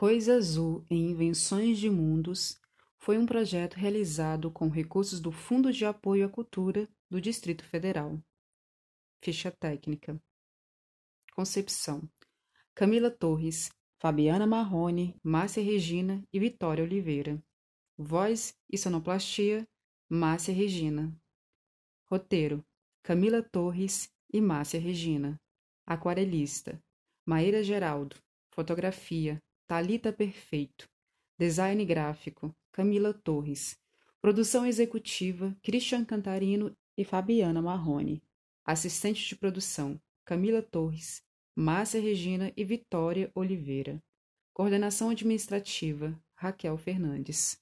Coisa Azul em Invenções de Mundos foi um projeto realizado com recursos do Fundo de Apoio à Cultura do Distrito Federal. Ficha técnica. Concepção: Camila Torres, Fabiana Marrone, Márcia Regina e Vitória Oliveira. Voz e sonoplastia: Márcia Regina. Roteiro: Camila Torres e Márcia Regina. Aquarelista: Maíra Geraldo. Fotografia: Talita Perfeito. Design gráfico: Camila Torres. Produção executiva: Christian Cantarino e Fabiana Marrone. Assistente de produção: Camila Torres, Márcia Regina e Vitória Oliveira. Coordenação administrativa: Raquel Fernandes.